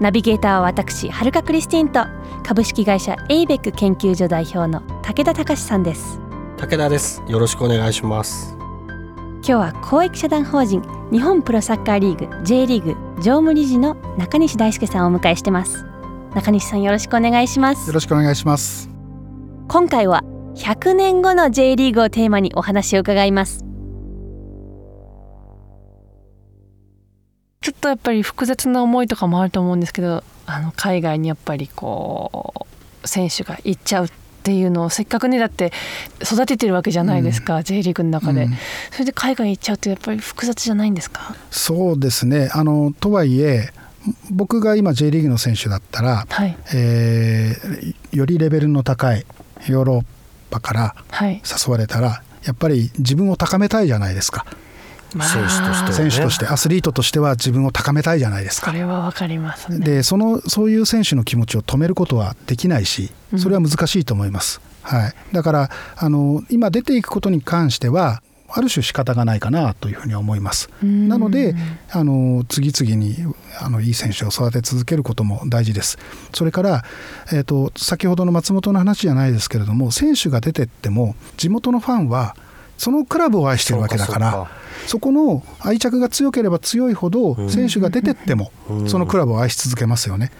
ナビゲーターは私はるかクリスティンと株式会社エイベック研究所代表の武田隆さんです。武田です。よろしくお願いします。今日は公益社団法人日本プロサッカーリーグ J リーグ常務理事の中西大輔さんをお迎えしてます。中西さんよろしくお願いします。よろしくお願いします。今回は100年後の J リーグをテーマにお話を伺いますとやっぱり複雑な思いとかもあると思うんですけどあの海外にやっぱりこう選手が行っちゃうっていうのをせっかくねだって育ててるわけじゃないですか、うん、J リーグの中で、うん、それで海外行っちゃうってやっぱり複雑じゃないんですか？そうですね。あのとはいえ僕が今 J リーグの選手だったら、はい、えー、よりレベルの高いヨーロッパから誘われたら、はい、やっぱり自分を高めたいじゃないですか。まあ、選手として、ね、選手としてアスリートとしては自分を高めたいじゃないですか。それはわかります、ね、でそのそういう選手の気持ちを止めることはできないしそれは難しいと思います。うん、はい、だからあの今出ていくことに関してはある種仕方がないかなというふうに思います。なのであの次々にあのいい選手を育て続けることも大事です。それから、えーと、と先ほどの松本の話じゃないですけれども選手が出てっても地元のファンはそのクラブを愛してるわけだからそこの愛着が強ければ強いほど選手が出てってもそのクラブを愛し続けますよね。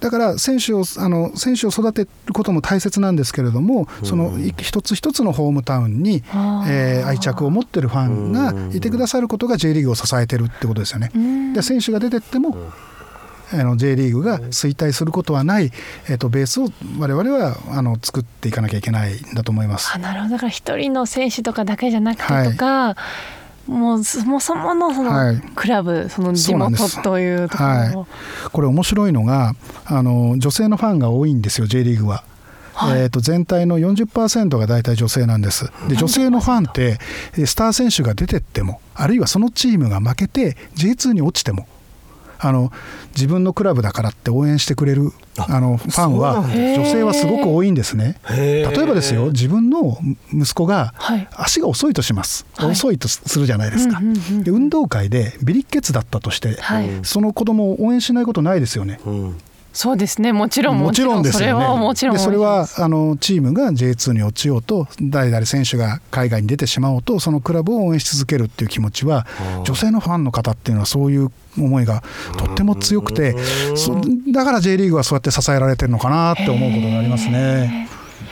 だから選手をあの選手を育てることも大切なんですけれども、その一つ一つのホームタウンに、えー、愛着を持ってるファンがいてくださることが J リーグを支えてるってことですよね。で選手が出てっても、あの J リーグが衰退することはない、えー、とベースを我々はあの作っていかなきゃいけないんだと思います。あなるほど。だから一人の選手とかだけじゃなくてとか、はい。もうそもそものそのクラブ、はい、その地元というところ、はい、これ面白いのがあの女性のファンが多いんですよ J リーグは。はい、えー、と全体の40%が大体女性なんです。で女性のファンってスター選手が出てってもあるいはそのチームが負けて J2 に落ちてもあの自分のクラブだからって応援してくれるあのファンは女性はすごく多いんですね。例えばですよ自分の息子が足が遅いとします、はい、遅いとするじゃないですか。で運動会でビリッケツだったとして、はい、その子供を応援しないことないですよね。うんそうですね。もちろんもちろんですよね。それはもちろんそれはあのチームが J2 に落ちようと誰々選手が海外に出てしまおうとそのクラブを応援し続けるっていう気持ちは女性のファンの方っていうのはそういう思いがとっても強くてだから J リーグはそうやって支えられてるのかなって思うことがありますね。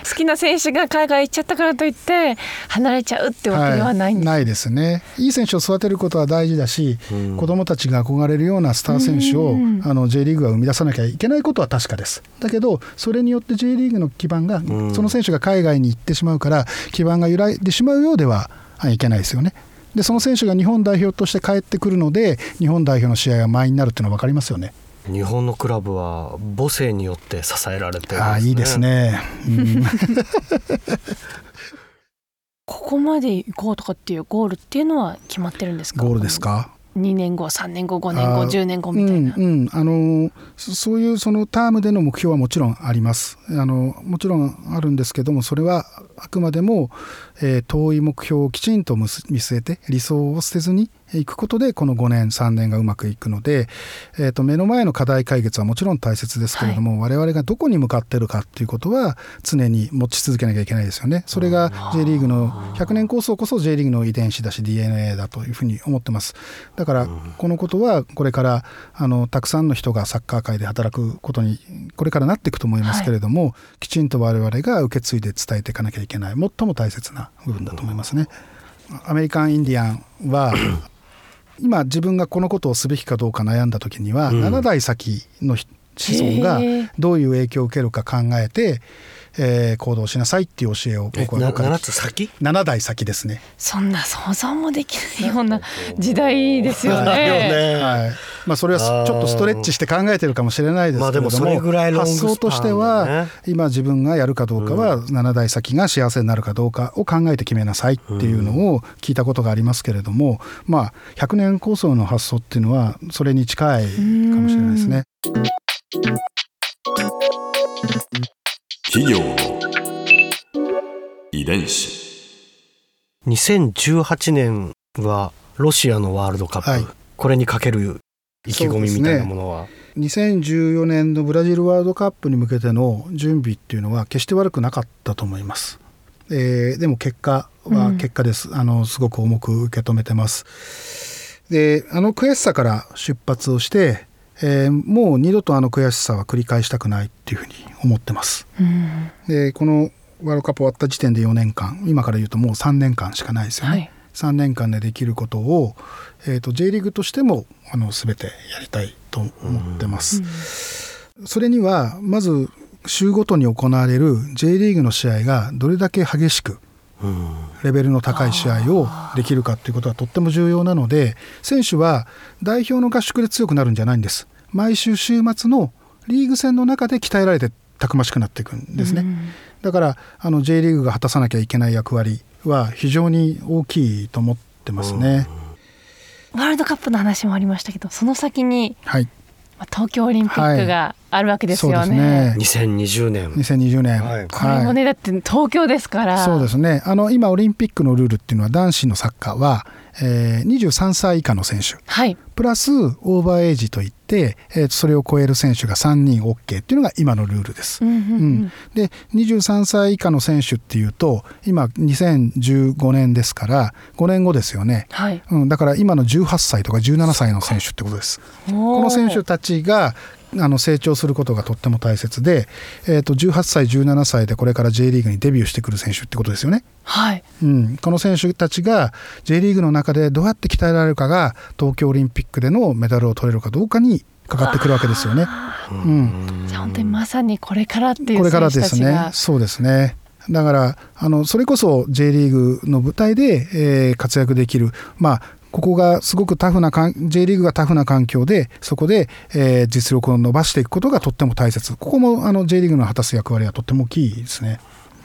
好きな選手が海外行っちゃったからといって離れちゃうってわけではないんです、はい、ないですね。いい選手を育てることは大事だし、うん、子どもたちが憧れるようなスター選手を、あの J リーグが生み出さなきゃいけないことは確かです。だけどそれによって J リーグの基盤が、うん、その選手が海外に行ってしまうから基盤が揺らいでしまうようではいけないですよね。でその選手が日本代表として帰ってくるので日本代表の試合が満員になるっていうのは分かりますよね。日本のクラブは母性によって支えられてるんです、ね、あいいですね、うん、ここまで行こうとかっていうゴールっていうのは決まってるんですか？ゴールですか？2年後3年後5年後10年後みたいな、うんうん、あのそういうそのタームでの目標はもちろんあります。あのもちろんあるんですけどもそれはあくまでも、えー、遠い目標をきちんと見据えて理想を捨てずにいくことでこの5年3年がうまくいくので、えー、と目の前の課題解決はもちろん大切ですけれども、はい、我々がどこに向かってるかっていうことは常に持ち続けなきゃいけないですよね。それが J リーグの100年構想こそ J リーグの遺伝子だし DNA だというふうに思ってます。だからこのことはこれからあのたくさんの人がサッカー界で働くことにこれからなっていくと思いますけれども、はい、きちんと我々が受け継いで伝えていかなきゃいけない最も大切な部分だと思いますね。アメリカン・インディアンは今自分がこのことをすべきかどうか悩んだ時には、うん、7代先の子孫がどういう影響を受けるか考えて、えー行動しなさいっていう教えを僕はなどっかで7つ先？7代先ですね。そんな想像もできないような時代ですよね。ね。はい。まあ、それはちょっとストレッチして考えてるかもしれないですけれども,、まあでもそれぐらいロングスパン発想としてだはね今自分がやるかどうかは7代先が幸せになるかどうかを考えて決めなさいっていうのを聞いたことがありますけれども、まあ、100年構想の発想っていうのはそれに近いかもしれないですね。企業の遺伝子。2018年はロシアのワールドカップ、はい。これにかける意気込みみたいなものは、2014年のブラジルワールドカップに向けての準備っていうのは決して悪くなかったと思います。えーでも結果は結果です、あのすごく重く受け止めてます。であの悔しさから出発をして、えーもう二度とあの悔しさは繰り返したくないっていうふうに思ってます。うんでこのワールドカップ終わった時点で4年間今から言うともう3年間しかないですよね。はい3年間でできることを、えー、と J リーグとしてもあの全てやりたいと思ってます。それにはまず週ごとに行われる J リーグの試合がどれだけ激しくうんレベルの高い試合をできるかっていうことはとっても重要なので選手は代表の合宿で強くなるんじゃないんです。毎週週末のリーグ戦の中で鍛えられてたくましくなっていくんですね、だからあの J リーグが果たさなきゃいけない役割は非常に大きいと思ってますね、ワールドカップの話もありましたけどその先にはい。まあ東京オリンピックがあるわけですよそうですね。ね2020年。2020年、はい。これもね、だって東京ですから。そうですね。あの今オリンピックのルールっていうのは男子のサッカーは、えー23歳以下の選手。はい。プラスオーバーエイジといって、えーそれを超える選手が3人 OK っていうのが今のルールです。うんうんううん。ん、で23歳以下の選手っていうと今2015年ですから5年後ですよね、はい。うん、だから今の18歳とか17歳の選手ってことです。ここの選手たちがあの成長することがとっても大切で、えー、と18歳17歳でこれから J リーグにデビューしてくる選手ってことですよね。はいうん、この選手たちが J リーグの中でどうやって鍛えられるかが東京オリンピックでのメダルを取れるかどうかにかかってくるわけですよね。うん、じゃあ本当にまさにこれからっていうこれからですね。そうですね。だからあのそれこそ J リーグの舞台で、えー活躍できるまあここがすごくタフなかん J リーグがタフな環境でそこで、えー実力を伸ばしていくことがとっても大切。ここもあの J リーグの果たす役割はとっても大きいですね。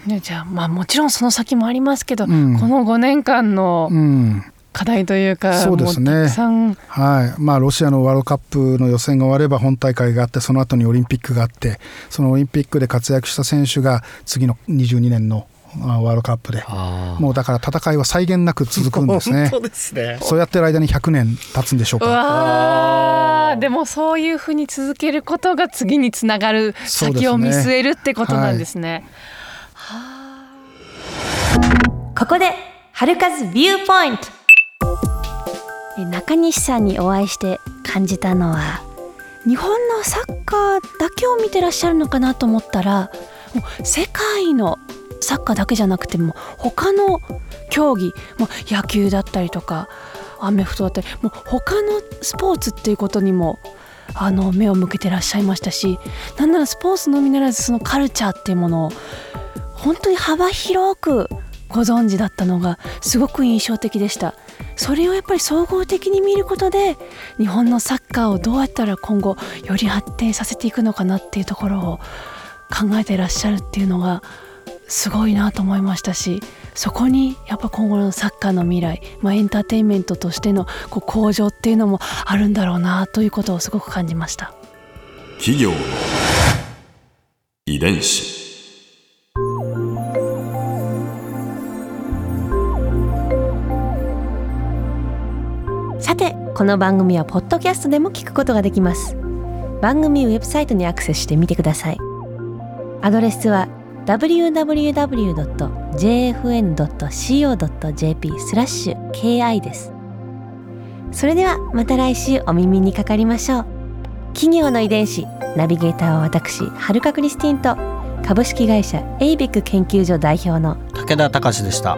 ね、じゃあまあもちろんその先もありますけど、うん。この5年間のうん。課題というか、そうですね。はい。まあ、ロシアのワールドカップの予選が終われば本大会があってその後にオリンピックがあってそのオリンピックで活躍した選手が次の22年のあワールドカップで。あもうだから戦いは際限なく続くんですね。本当ですね。そうやってる間に100年経つんでしょううか。でもそういうふうに続けることが次につながる先を見据えるってことなんですね。ここで春風ビューポイント。え中西さんにお会いして感じたのは日本のサッカーだけを見てらっしゃるのかなと思ったら世界のサッカーだけじゃなくても他の競技もう野球だったりとかアメフトだったりもう他のスポーツっていうことにもあの目を向けてらっしゃいましたしなんならスポーツのみならずそのカルチャーっていうものを本当に幅広くご存知だったのがすごく印象的でした。それをやっぱり総合的に見ることで日本のサッカーをどうやったら今後より発展させていくのかなっていうところを考えてらっしゃるっていうのがすごいなと思いましたしそこにやっぱ今後のサッカーの未来、まあ、エンターテインメントとしてのこう向上っていうのもあるんだろうなということをすごく感じました。企業の遺伝子。さてこの番組はポッドキャストでも聞くことができます。番組ウェブサイトにアクセスしてみてください。アドレスは www.jfn.co.jp スラッシュ ki です。それではまた来週お耳にかかりましょう。企業の遺伝子ナビゲーターは私はるかクリスティンと株式会社エイベック研究所代表の武田隆でした。